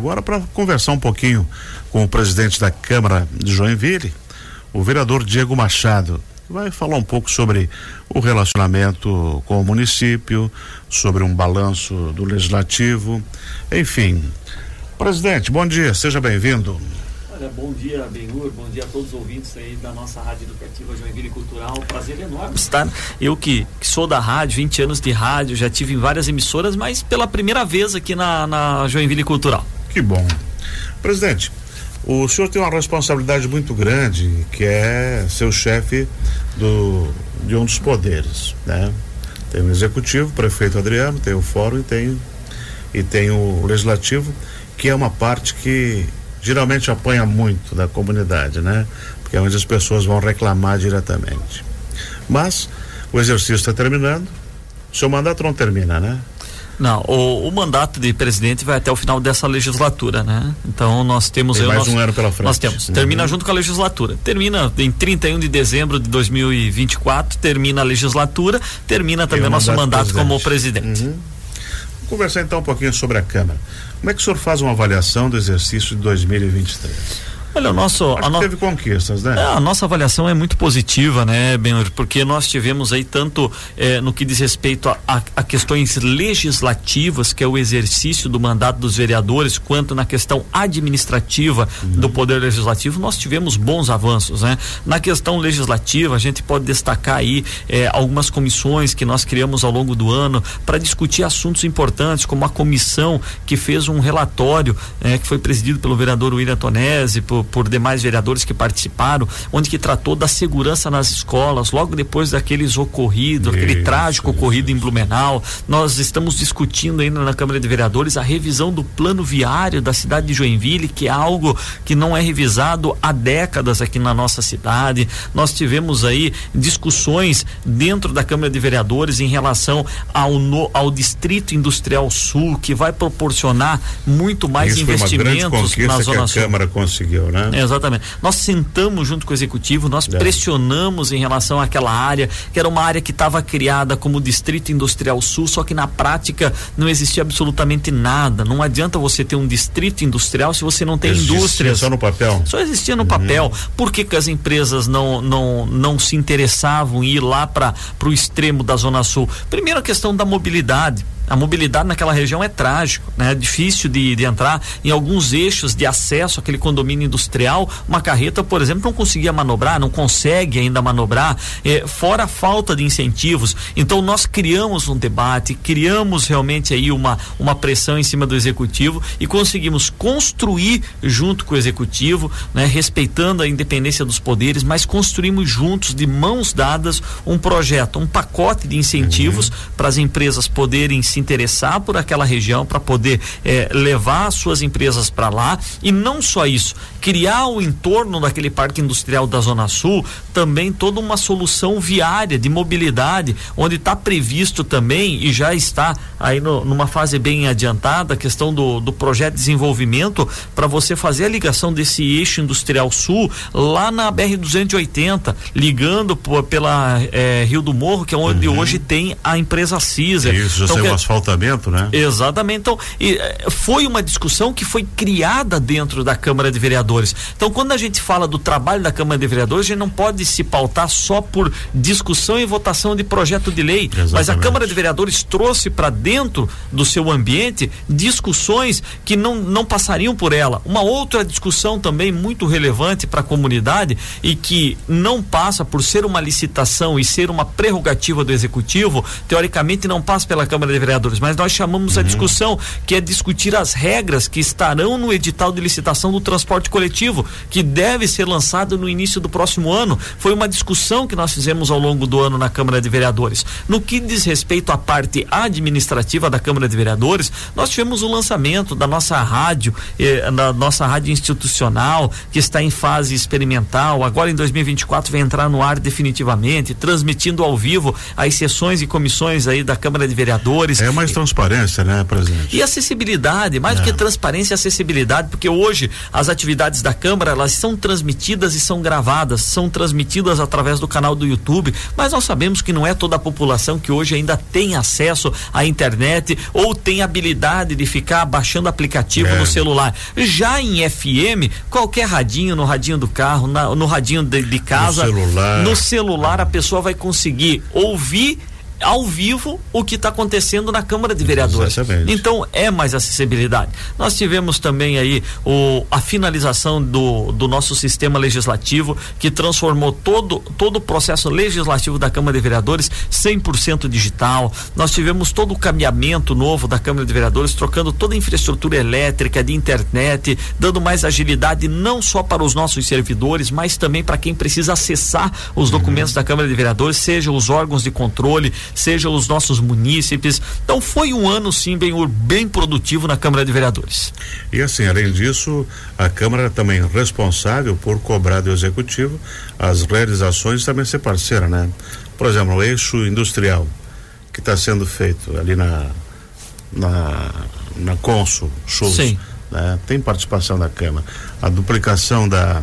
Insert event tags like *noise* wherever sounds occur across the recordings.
Agora para conversar um pouquinho com o presidente da Câmara de Joinville, o vereador Diego Machado, que vai falar um pouco sobre o relacionamento com o município, sobre um balanço do legislativo, enfim. Presidente, bom dia, seja bem-vindo. Bom dia, Benhur, bom dia a todos os ouvintes aí da nossa Rádio Educativa Joinville Cultural. Prazer enorme estar. Eu que, que, sou da rádio, 20 anos de rádio, já tive em várias emissoras, mas pela primeira vez aqui na, na Joinville Cultural. Que bom. Presidente, o senhor tem uma responsabilidade muito grande, que é ser chefe do, de um dos poderes, né? Tem o executivo, prefeito Adriano, tem o fórum e tem, e tem o legislativo, que é uma parte que geralmente apanha muito da comunidade, né? Porque é onde as pessoas vão reclamar diretamente. Mas o exercício está terminando, o seu mandato não termina, né? Não, o, o, mandato de presidente vai até o final dessa legislatura, né? Então nós temos Tem mais nosso, um ano pela frente. Nós temos. Uhum. Termina junto com a legislatura. Termina em 31 de dezembro de 2024, termina a legislatura, termina também o nosso mandato presidente. como presidente. Uhum. Vamos conversar então um pouquinho sobre a Câmara. Como é que o senhor faz uma avaliação do exercício de 2023? Olha, o nosso. Acho a no... teve conquistas, né? É, a nossa avaliação é muito positiva, né, Benhor? Porque nós tivemos aí tanto eh, no que diz respeito a, a, a, questões legislativas, que é o exercício do mandato dos vereadores, quanto na questão administrativa uhum. do Poder Legislativo, nós tivemos bons avanços, né? Na questão legislativa, a gente pode destacar aí eh, algumas comissões que nós criamos ao longo do ano para discutir assuntos importantes, como a comissão que fez um relatório eh, que foi presidido pelo vereador William Tonese, por por, demais vereadores que participaram, onde que tratou da segurança nas escolas, logo depois daqueles ocorridos, aquele trágico isso. ocorrido em Blumenau. Nós estamos discutindo ainda na Câmara de Vereadores a revisão do plano viário da cidade de Joinville, que é algo que não é revisado há décadas aqui na nossa cidade. Nós tivemos aí discussões dentro da Câmara de Vereadores em relação ao, no, ao Distrito Industrial Sul, que vai proporcionar muito mais Isso investimentos na Zona Sul. A Câmara conseguiu, né? Exatamente. Nós sentamos junto com o executivo, nós é. pressionamos em relação àquela área, que era uma área que estava criada como Distrito Industrial Sul, só que na prática não existia absolutamente nada. Não adianta você ter um distrito industrial se você não tem existia indústrias. Só no papel. Só existia no uhum. papel. Por que, que as empresas não, não, não se interessavam em ir lá para o extremo da Zona Sul? Primeiro a questão da mobilidade a mobilidade naquela região é trágico, né? É difícil de, de entrar em alguns eixos de acesso àquele condomínio industrial. Uma carreta, por exemplo, não conseguia manobrar, não consegue ainda manobrar, eh, fora a falta de incentivos. Então nós criamos um debate, criamos realmente aí uma, uma pressão em cima do executivo e conseguimos construir junto com o executivo, né? Respeitando a independência dos poderes, mas construímos juntos, de mãos dadas, um projeto, um pacote de incentivos uhum. para as empresas poderem se interessar por aquela região para poder eh, levar suas empresas para lá e não só isso, criar o entorno daquele parque industrial da Zona Sul também toda uma solução viária de mobilidade, onde está previsto também e já está aí no, numa fase bem adiantada a questão do, do projeto de desenvolvimento para você fazer a ligação desse eixo industrial sul lá na BR 280, ligando por, pela eh, Rio do Morro, que é onde uhum. hoje tem a empresa Cisa. Isso, então, asfaltamento, né? Exatamente. Então, e, eh, foi uma discussão que foi criada dentro da Câmara de Vereadores. Então, quando a gente fala do trabalho da Câmara de Vereadores, a gente não pode se pautar só por discussão e votação de projeto de lei. Exatamente. Mas a Câmara de Vereadores trouxe para dentro do seu ambiente discussões que não, não passariam por ela. Uma outra discussão também muito relevante para a comunidade e que não passa por ser uma licitação e ser uma prerrogativa do executivo, teoricamente não passa pela Câmara de Vereadores vereadores, mas nós chamamos uhum. a discussão que é discutir as regras que estarão no edital de licitação do transporte coletivo, que deve ser lançado no início do próximo ano. Foi uma discussão que nós fizemos ao longo do ano na Câmara de Vereadores. No que diz respeito à parte administrativa da Câmara de Vereadores, nós tivemos o lançamento da nossa rádio, eh, da nossa rádio institucional, que está em fase experimental. Agora em 2024 vai entrar no ar definitivamente, transmitindo ao vivo as sessões e comissões aí da Câmara de Vereadores É mais transparência, né, presidente? E acessibilidade, mais é. do que transparência e acessibilidade, porque hoje as atividades da Câmara, elas são transmitidas e são gravadas, são transmitidas através do canal do YouTube, mas nós sabemos que não é toda a população que hoje ainda tem acesso à internet ou tem habilidade de ficar baixando aplicativo é. no celular. Já em FM, qualquer radinho, no radinho do carro, na, no radinho de, de casa, no celular. no celular, a pessoa vai conseguir ouvir ao vivo o que está acontecendo na Câmara de Vereadores. Exatamente. Então é mais acessibilidade. Nós tivemos também aí o, a finalização do, do nosso sistema legislativo que transformou todo, todo o processo legislativo da Câmara de Vereadores 100% digital. Nós tivemos todo o caminhamento novo da Câmara de Vereadores, trocando toda a infraestrutura elétrica, de internet, dando mais agilidade não só para os nossos servidores, mas também para quem precisa acessar os documentos uhum. da Câmara de Vereadores, seja os órgãos de controle, sejam os nossos munícipes. Então foi um ano sim bem, bem produtivo na Câmara de Vereadores. E assim, além disso, a Câmara é também responsável por cobrar do Executivo as realizações também ser parceira, né? Por exemplo, o eixo industrial que está sendo feito ali na na, na Consul Shows, Sim. Né? tem participação da Câmara. A duplicação da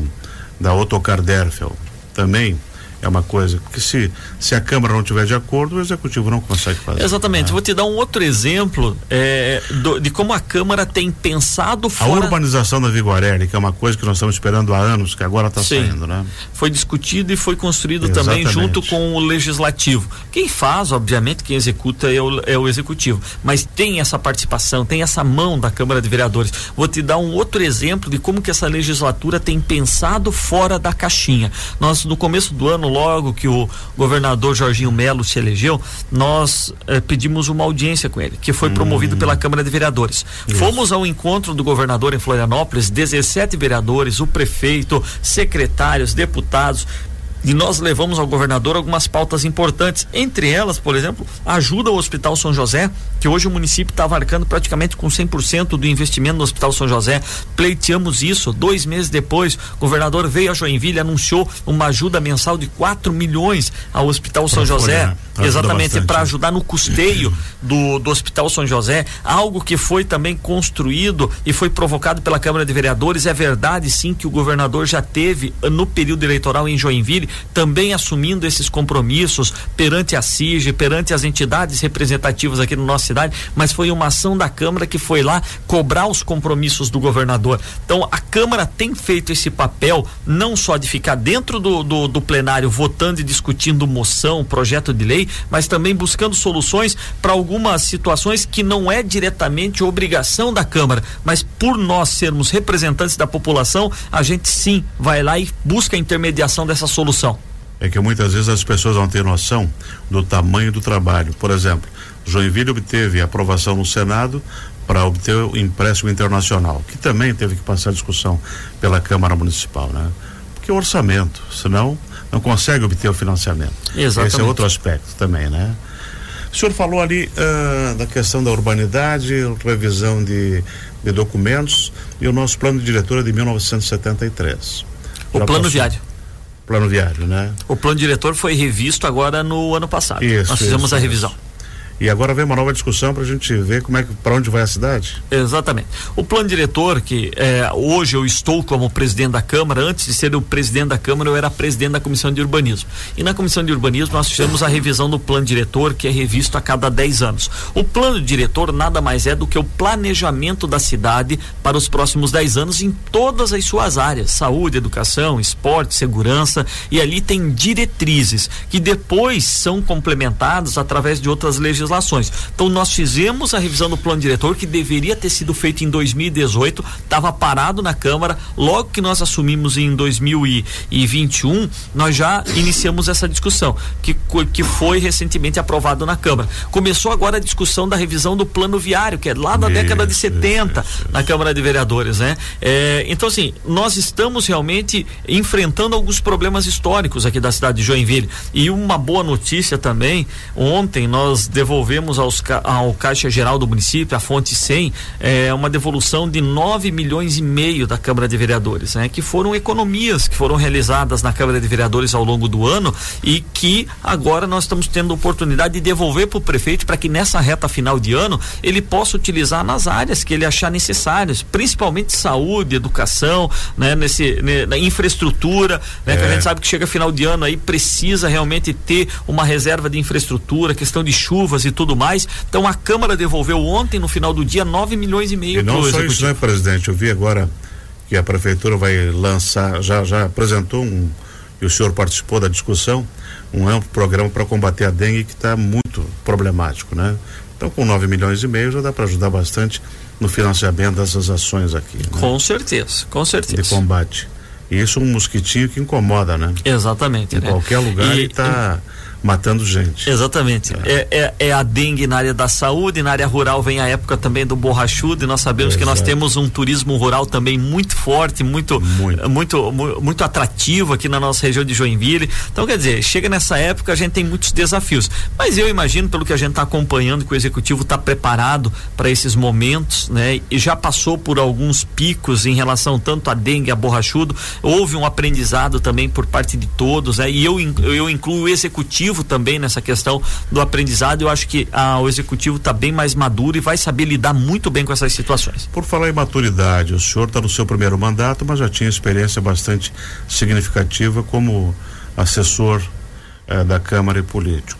da Autocar Derfel também é uma coisa que se, se a Câmara não tiver de acordo, o Executivo não consegue fazer. Exatamente. Né? Vou te dar um outro exemplo é, do, de como a Câmara tem pensado fora... A urbanização da Viguarelli, que é uma coisa que nós estamos esperando há anos, que agora está saindo, né? Foi discutido e foi construído Exatamente. também junto com o Legislativo. Quem faz, obviamente, quem executa é o, é o Executivo, mas tem essa participação, tem essa mão da Câmara de Vereadores. Vou te dar um outro exemplo de como que essa legislatura tem pensado fora da caixinha. Nós, no começo do ano, logo que o governador Jorginho Melo se elegeu, nós eh, pedimos uma audiência com ele, que foi hum. promovido pela Câmara de Vereadores. Isso. Fomos ao encontro do governador em Florianópolis, 17 vereadores, o prefeito, secretários, deputados, e nós levamos ao governador algumas pautas importantes, entre elas, por exemplo, ajuda ao Hospital São José, que hoje o município está marcando praticamente com 100% do investimento no Hospital São José. Pleiteamos isso. Dois meses depois, o governador veio a Joinville e anunciou uma ajuda mensal de 4 milhões ao Hospital São José. exatamente, para ajudar no custeio do, do Hospital São José. Algo que foi também construído e foi provocado pela Câmara de Vereadores. É verdade, sim, que o governador já teve no período eleitoral em Joinville também assumindo esses compromissos perante a CIG, perante as entidades representativas aqui na nossa cidade, mas foi uma ação da Câmara que foi lá cobrar os compromissos do governador. Então a Câmara tem feito esse papel não só de ficar dentro do, do, do plenário votando e discutindo moção, projeto de lei, mas também buscando soluções para algumas situações que não é diretamente obrigação da Câmara, mas por nós sermos representantes da população, a gente sim vai lá e busca a intermediação dessa solução é que muitas vezes as pessoas não têm noção do tamanho do trabalho. Por exemplo, Joinville obteve aprovação no Senado para obter o empréstimo internacional, que também teve que passar discussão pela Câmara Municipal, né? Porque o orçamento, senão não consegue obter o financiamento. Exatamente. Esse é outro aspecto também, né? O senhor falou ali uh, da questão da urbanidade, revisão de, de documentos e o nosso plano de diretora de 1973. O Já plano passou, viário plano viário, né? O plano diretor foi revisto agora no ano passado. Isso, Nós fizemos isso, a revisão. Isso. E agora vem uma nova discussão para a gente ver como é que para onde vai a cidade. Exatamente. O plano diretor que é, hoje eu estou como presidente da Câmara, antes de ser o presidente da Câmara eu era presidente da Comissão de Urbanismo. E na Comissão de Urbanismo nós fizemos a revisão do plano diretor que é revisto a cada 10 anos. O plano diretor nada mais é do que o planejamento da cidade para os próximos 10 anos em todas as suas áreas: saúde, educação, esporte, segurança e ali tem diretrizes que depois são complementadas através de outras legislações legislações. Então nós fizemos a revisão do plano diretor que deveria ter sido feito em 2018, estava parado na Câmara. Logo que nós assumimos em 2021, nós já iniciamos essa discussão que que foi recentemente aprovado na Câmara. Começou agora a discussão da revisão do plano viário, que é lá da isso, década de 70 isso, isso, na Câmara de Vereadores, né? É, então assim, nós estamos realmente enfrentando alguns problemas históricos aqui da cidade de Joinville. E uma boa notícia também, ontem nós devolvemos devolvemos aos, ao Caixa Geral do município, a fonte 100, é, uma devolução de 9 milhões e meio da Câmara de Vereadores, né? Que foram economias que foram realizadas na Câmara de Vereadores ao longo do ano e que agora nós estamos tendo oportunidade de devolver para o prefeito para que nessa reta final de ano ele possa utilizar nas áreas que ele achar necessárias, principalmente saúde, educação, né? Nesse, né, na infraestrutura, né? É. Que a gente sabe que chega final de ano aí precisa realmente ter uma reserva de infraestrutura, questão de chuvas e tudo mais. Então a Câmara devolveu ontem, no final do dia, 9 milhões e meio. E não só executivo. isso, né, presidente? Eu vi agora que a prefeitura vai lançar, já, já apresentou um, e o senhor participou da discussão, um amplo programa para combater a dengue que está muito problemático, né? Então, com 9 milhões e meio já dá para ajudar bastante no financiamento dessas ações aqui. Né? Com certeza, com certeza. De combate. E isso é um mosquitinho que incomoda, né? Exatamente. Em né? qualquer lugar e, ele está matando gente. Exatamente. É. É, é. é. a dengue na área da saúde, na área rural vem a época também do borrachudo e nós sabemos que nós temos um turismo rural também muito forte, muito, muito, muito, muito atrativo aqui na nossa região de Joinville. Então, quer dizer, chega nessa época a gente tem muitos desafios. Mas eu imagino, pelo que a gente está acompanhando, que o executivo está preparado para esses momentos, né? E já passou por alguns picos em relação tanto a dengue, a borrachudo. Houve um aprendizado também por parte de todos, né? E eu, eu incluo o executivo também nessa questão do aprendizado. Eu acho que ah, o executivo está bem mais maduro e vai saber lidar muito bem com essas situações. Por falar em maturidade, o senhor está no seu primeiro mandato, mas já tinha experiência bastante significativa como assessor eh, da Câmara e político.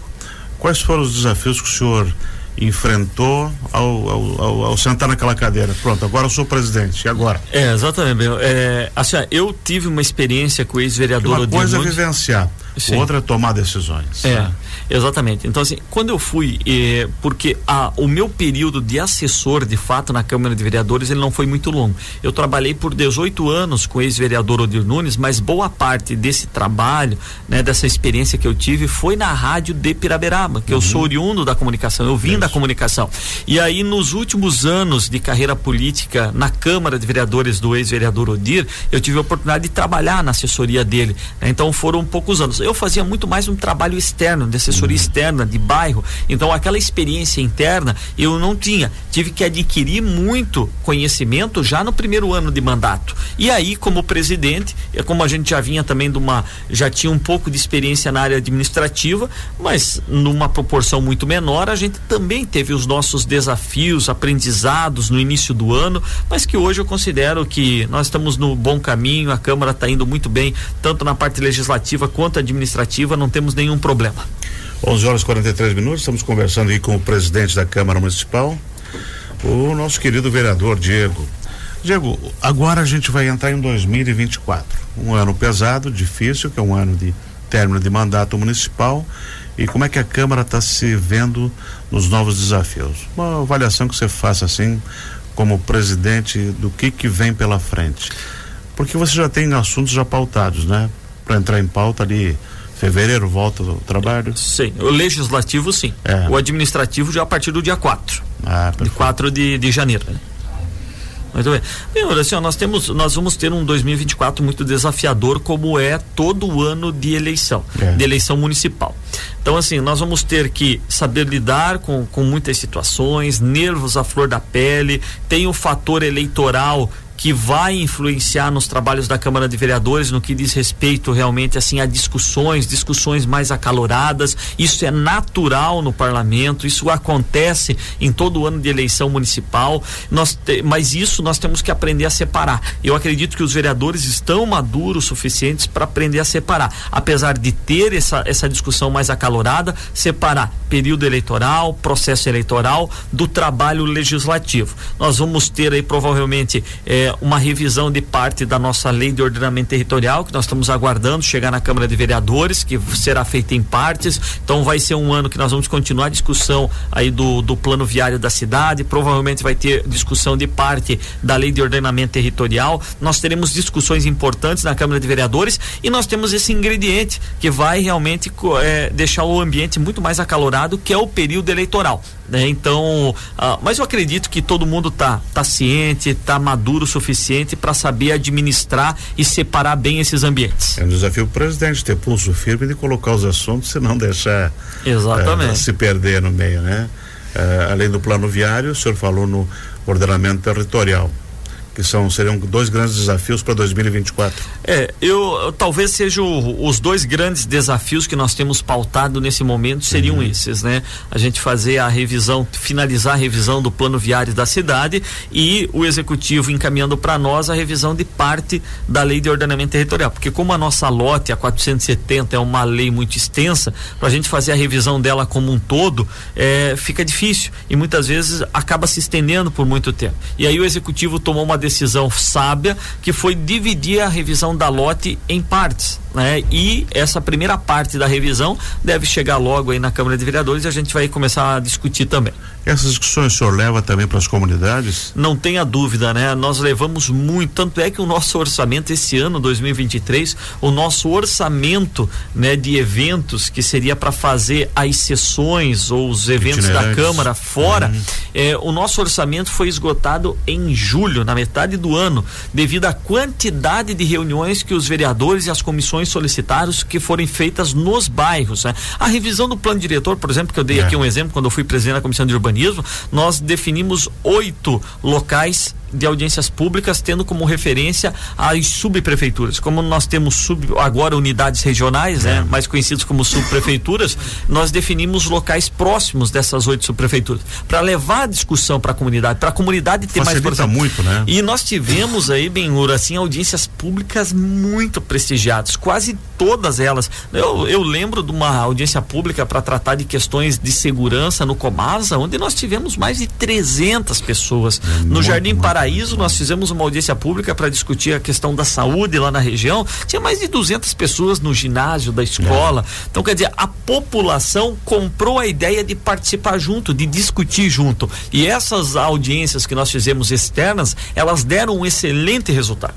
Quais foram os desafios que o senhor enfrentou ao, ao, ao, sentar naquela cadeira. Pronto, agora eu sou presidente. E agora? É, exatamente. É, assim, eu tive uma experiência com o ex-vereador Uma coisa é vivenciar. Sim. outra é tomar decisões. É, né? Exatamente. Então, assim, quando eu fui, eh, porque a, o meu período de assessor, de fato, na Câmara de Vereadores, ele não foi muito longo. Eu trabalhei por 18 anos com o ex-vereador Odir Nunes, mas boa parte desse trabalho, né, dessa experiência que eu tive, foi na rádio de Piraberaba, que uhum. eu sou oriundo da comunicação, eu vim Isso. da comunicação. E aí, nos últimos anos de carreira política na Câmara de Vereadores do ex-vereador Odir, eu tive a oportunidade de trabalhar na assessoria dele. Né? Então, foram poucos anos eu fazia muito mais um trabalho externo, de assessoria uhum. externa, de bairro. Então, aquela experiência interna eu não tinha. Tive que adquirir muito conhecimento já no primeiro ano de mandato. E aí, como presidente, é como a gente já vinha também de uma. já tinha um pouco de experiência na área administrativa, mas numa proporção muito menor, a gente também teve os nossos desafios, aprendizados no início do ano, mas que hoje eu considero que nós estamos no bom caminho, a Câmara está indo muito bem, tanto na parte legislativa quanto administrativa, não temos nenhum problema. 11 horas e 43 minutos, estamos conversando aí com o presidente da Câmara Municipal, o nosso querido vereador Diego. Diego, agora a gente vai entrar em 2024, um ano pesado, difícil, que é um ano de término de mandato municipal. E como é que a Câmara está se vendo nos novos desafios? Uma avaliação que você faça assim, como presidente, do que que vem pela frente. Porque você já tem assuntos já pautados, né? Para entrar em pauta ali Fevereiro volta o trabalho? Sim, o legislativo sim. É. O administrativo já a partir do dia 4. Ah, de 4 de, de janeiro. Né? Muito bem. Bem, assim, nós temos, nós vamos ter um 2024 muito desafiador, como é todo ano de eleição, é. de eleição municipal. Então, assim, nós vamos ter que saber lidar com, com muitas situações, nervos à flor da pele, tem o fator eleitoral que vai influenciar nos trabalhos da Câmara de Vereadores no que diz respeito realmente assim a discussões, discussões mais acaloradas. Isso é natural no parlamento, isso acontece em todo ano de eleição municipal. Nós te, mas isso nós temos que aprender a separar. Eu acredito que os vereadores estão maduros suficientes para aprender a separar, apesar de ter essa essa discussão mais acalorada, separar período eleitoral, processo eleitoral do trabalho legislativo. Nós vamos ter aí provavelmente eh, uma revisão de parte da nossa lei de ordenamento territorial, que nós estamos aguardando chegar na Câmara de Vereadores, que será feita em partes. Então vai ser um ano que nós vamos continuar a discussão aí do, do plano viário da cidade, provavelmente vai ter discussão de parte da lei de ordenamento territorial. Nós teremos discussões importantes na Câmara de Vereadores e nós temos esse ingrediente que vai realmente é, deixar o ambiente muito mais acalorado, que é o período eleitoral. Né? Então, ah, mas eu acredito que todo mundo tá, tá ciente, tá maduro o suficiente para saber administrar e separar bem esses ambientes. É um desafio o presidente ter pulso firme de colocar os assuntos e não deixar Exatamente. Uh, se perder no meio, né? Uh, além do plano viário, o senhor falou no ordenamento territorial que são seriam dois grandes desafios para 2024. É, eu, talvez sejam os dois grandes desafios que nós temos pautado nesse momento seriam uhum. esses, né? A gente fazer a revisão, finalizar a revisão do plano viário da cidade e o executivo encaminhando para nós a revisão de parte da lei de ordenamento territorial, porque como a nossa lote a 470 é uma lei muito extensa, para a gente fazer a revisão dela como um todo, é, fica difícil e muitas vezes acaba se estendendo por muito tempo. E aí o executivo tomou uma decisão sábia que foi dividir a revisão da lote em partes né? E essa primeira parte da revisão deve chegar logo aí na Câmara de Vereadores e a gente vai começar a discutir também. Essas discussões o senhor leva também para as comunidades? Não tenha dúvida, né? Nós levamos muito, tanto é que o nosso orçamento esse ano, 2023, o nosso orçamento, né, de eventos que seria para fazer as sessões ou os eventos da Câmara fora, uhum. é, o nosso orçamento foi esgotado em julho, na metade do ano, devido à quantidade de reuniões que os vereadores e as comissões ações solicitadas que forem feitas nos bairros. Né? A revisão do plano diretor, por exemplo, que eu dei é. aqui um exemplo quando eu fui presidente da comissão de urbanismo, nós definimos oito locais de audiências públicas, tendo como referência as subprefeituras. Como nós temos sub, agora unidades regionais, né, é. né, mais conhecidos como subprefeituras, nós definimos locais próximos dessas oito subprefeituras para levar a discussão para a comunidade, para a comunidade ter Facilita mais muito, né? E nós tivemos aí, bem assim, audiências públicas muito prestigiadas, quase todas elas. Eu, eu lembro de uma audiência pública para tratar de questões de segurança no Comasa, onde nós tivemos mais de 300 pessoas. É no Jardim Paraná Paraíso, nós fizemos uma audiência pública para discutir a questão da saúde lá na região. Tinha mais de 200 pessoas no ginásio da escola. É. Então, quer dizer, a população comprou a ideia de participar junto, de discutir junto. E essas audiências que nós fizemos externas, elas deram um excelente resultado.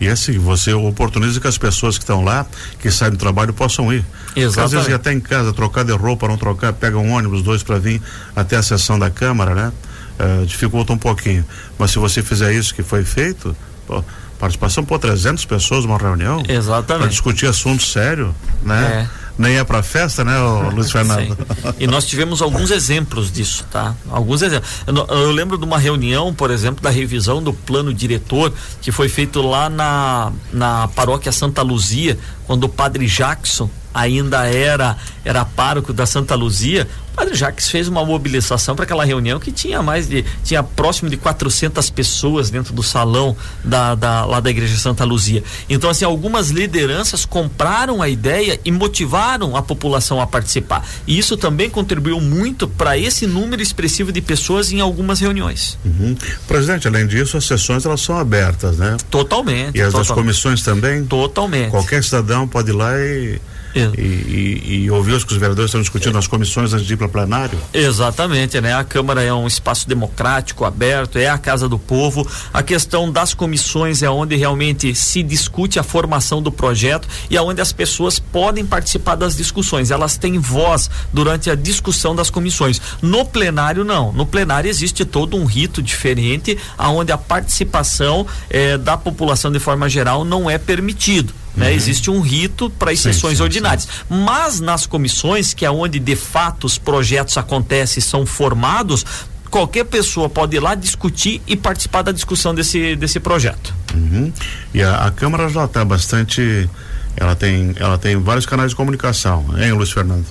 E é assim, você oportuniza que as pessoas que estão lá, que saem do trabalho, possam ir. Exatamente. Às vezes até em casa, trocar de roupa, não trocar, pega um ônibus, dois para vir até a sessão da Câmara, né? Uh, dificulta um pouquinho. Mas se você fizer isso que foi feito, pô, participação por 300 pessoas numa reunião. Exatamente. Para discutir assunto sério, né? É. Nem é para festa, né, *laughs* Luiz Fernando? e nós tivemos alguns exemplos disso, tá? Alguns exemplos. Eu, eu, lembro de uma reunião, por exemplo, da revisão do plano diretor que foi feito lá na, na paróquia Santa Luzia, quando o padre Jackson ainda era era pároco da Santa Luzia, o padre Jacques fez uma mobilização para aquela reunião que tinha mais de tinha próximo de 400 pessoas dentro do salão da, da lá da igreja Santa Luzia. Então assim, algumas lideranças compraram a ideia e motivaram a população a participar. E isso também contribuiu muito para esse número expressivo de pessoas em algumas reuniões. Uhum. Presidente, além disso, as sessões elas são abertas, né? Totalmente. E as totalmente. das comissões também? Totalmente. Qualquer cidadão pode ir lá e e, e, e, ouvir os que os vereadores estão discutindo nas comissões antes de ir para o plenário? Exatamente, né? A Câmara é um espaço democrático, aberto, é a casa do povo. A questão das comissões é onde realmente se discute a formação do projeto e aonde as pessoas podem participar das discussões. Elas têm voz durante a discussão das comissões. No plenário, não. No plenário existe todo um rito diferente, aonde a participação eh, da população de forma geral não é permitido. Né? Uhum. Existe um rito para as sessões sim, ordinárias. Sim. Mas nas comissões, que é onde de fato os projetos acontecem e são formados, qualquer pessoa pode ir lá discutir e participar da discussão desse, desse projeto. Uhum. E a, a, Câmara já está bastante. Ela tem, ela tem vários canais de comunicação, hein, Luiz Fernando?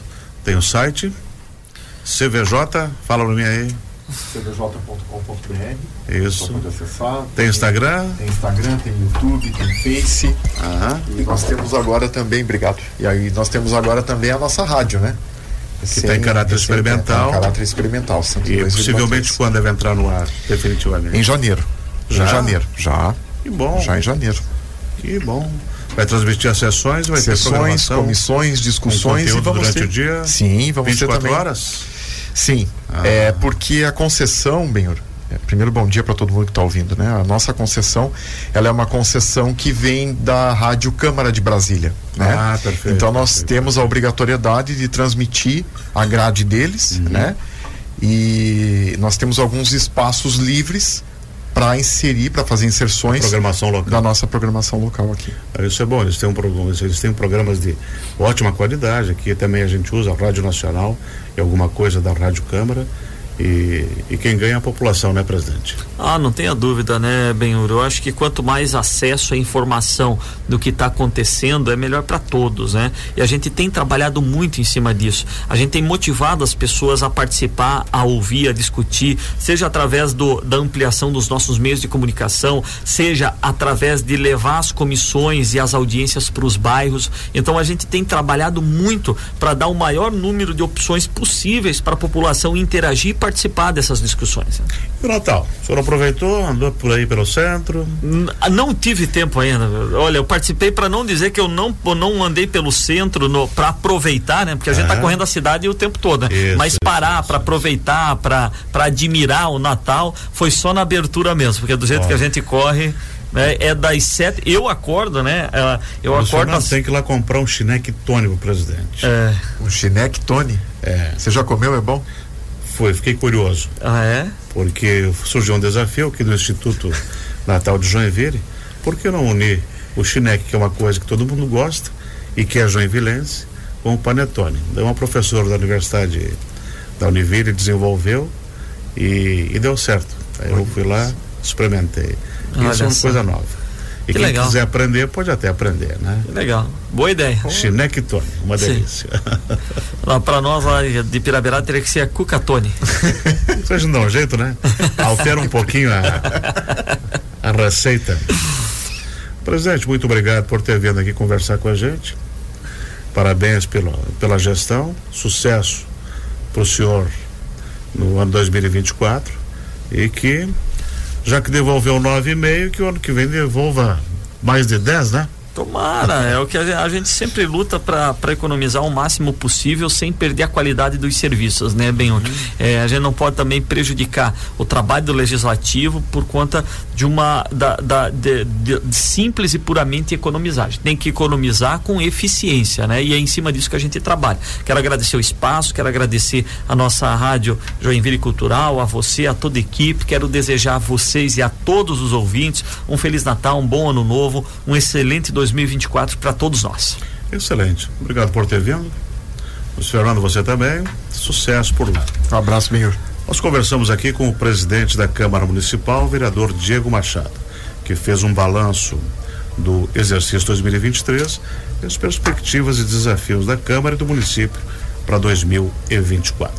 Tem o site, CVJ, fala para mim aí cvj.com.br. Isso. Pode acessar. Tem, tem, Instagram? Tem Instagram, tem YouTube, tem Face. Aham. E nós temos agora também, obrigado. E aí nós temos agora também a nossa rádio, né? Que tem caráter experimental. Tem caráter experimental. E possivelmente quando deve entrar no ar, definitivamente? Em janeiro. Já? Em janeiro, já. Que bom. Já em janeiro. Que bom. Vai transmitir as sessões, vai sessões, ter comissões, discussões e vamos durante ter... o dia. Sim, vamos 24 ter também. horas. Sim, ah. é porque a concessão, Benhor, é, primeiro bom dia para todo mundo que está ouvindo, né? A nossa concessão, ela é uma concessão que vem da Rádio Câmara de Brasília, né? Ah, perfeito. Então nós perfeito. temos a obrigatoriedade de transmitir a grade deles, uhum. né? e nós temos alguns espaços livres para inserir, para fazer inserções da nossa programação local aqui. Isso é bom, eles têm, um, eles têm programas de ótima qualidade, aqui também a gente usa a Rádio Nacional e alguma coisa da Rádio Câmara e, e, quem ganha é a população, né, presidente? Ah, não tenha dúvida, né, Benhur? Eu acho que quanto mais acesso à informação do que está acontecendo, é melhor para todos, né? E a gente tem trabalhado muito em cima disso. A gente tem motivado as pessoas a participar, a ouvir, a discutir, seja através do, da ampliação dos nossos meios de comunicação, seja através de levar as comissões e as audiências para os bairros. Então a gente tem trabalhado muito para dar o maior número de opções possíveis para a população interagir e participar participar dessas discussões. E o Natal? O senhor aproveitou, andou por aí pelo centro? N não tive tempo ainda. Olha, eu participei para não dizer que eu não, não andei pelo centro para aproveitar, né? Porque a gente está correndo a cidade o tempo todo, né? Isso, Mas parar para aproveitar, para admirar o Natal, foi só na abertura mesmo, porque do jeito que a gente corre. Né, é das sete. Eu acordo, né? É, eu o acordo. As... tem que ir lá comprar um chineque Tony pro presidente. É. Um chineque Tony? É. Você já comeu? É bom? Foi, fiquei curioso. Ah, é? Porque surgiu um desafio aqui do Instituto Natal de Joinville. Por que não unir o chineque, que é uma coisa que todo mundo gosta e que é joinvilense, com o panetone? Então, uma professora da Universidade da Univille desenvolveu e, e deu certo. Aí eu fui lá, experimentei. Isso é uma coisa nova. E que quem legal. quiser aprender, pode até aprender, né? Que legal. Boa ideia. Chinequitone, uma delícia. *laughs* Para nós lá de Pirabirá teria que ser a Cucatone. *laughs* Vocês não dão um jeito, né? Altera um pouquinho a, a receita. Presidente, muito obrigado por ter vindo aqui conversar com a gente. Parabéns pela, pela gestão. Sucesso para o senhor no ano 2024 e que já que devolveu 9,5, que o ano que vem devolva mais de 10, né? Tomara, é o que a, gente sempre luta para economizar o máximo possível sem perder a qualidade dos serviços, né, bem uhum. é, A gente não pode também prejudicar o trabalho do legislativo por conta de uma da, da de, de, simples e puramente economizar. A gente tem que economizar com eficiência, né? E é em cima disso que a gente trabalha. Quero agradecer o espaço, quero agradecer a nossa rádio Joinville Cultural, a você, a toda a equipe. Quero desejar a vocês e a todos os ouvintes um feliz Natal, um bom ano novo, um excelente 2024 para todos nós. Excelente. Obrigado por ter vindo. O Fernando, você também. Sucesso por lá. Um abraço, senhor. Nós conversamos aqui com o presidente da Câmara Municipal, o vereador Diego Machado, que fez um balanço do exercício 2023 e as perspectivas e desafios da Câmara e do município para 2024.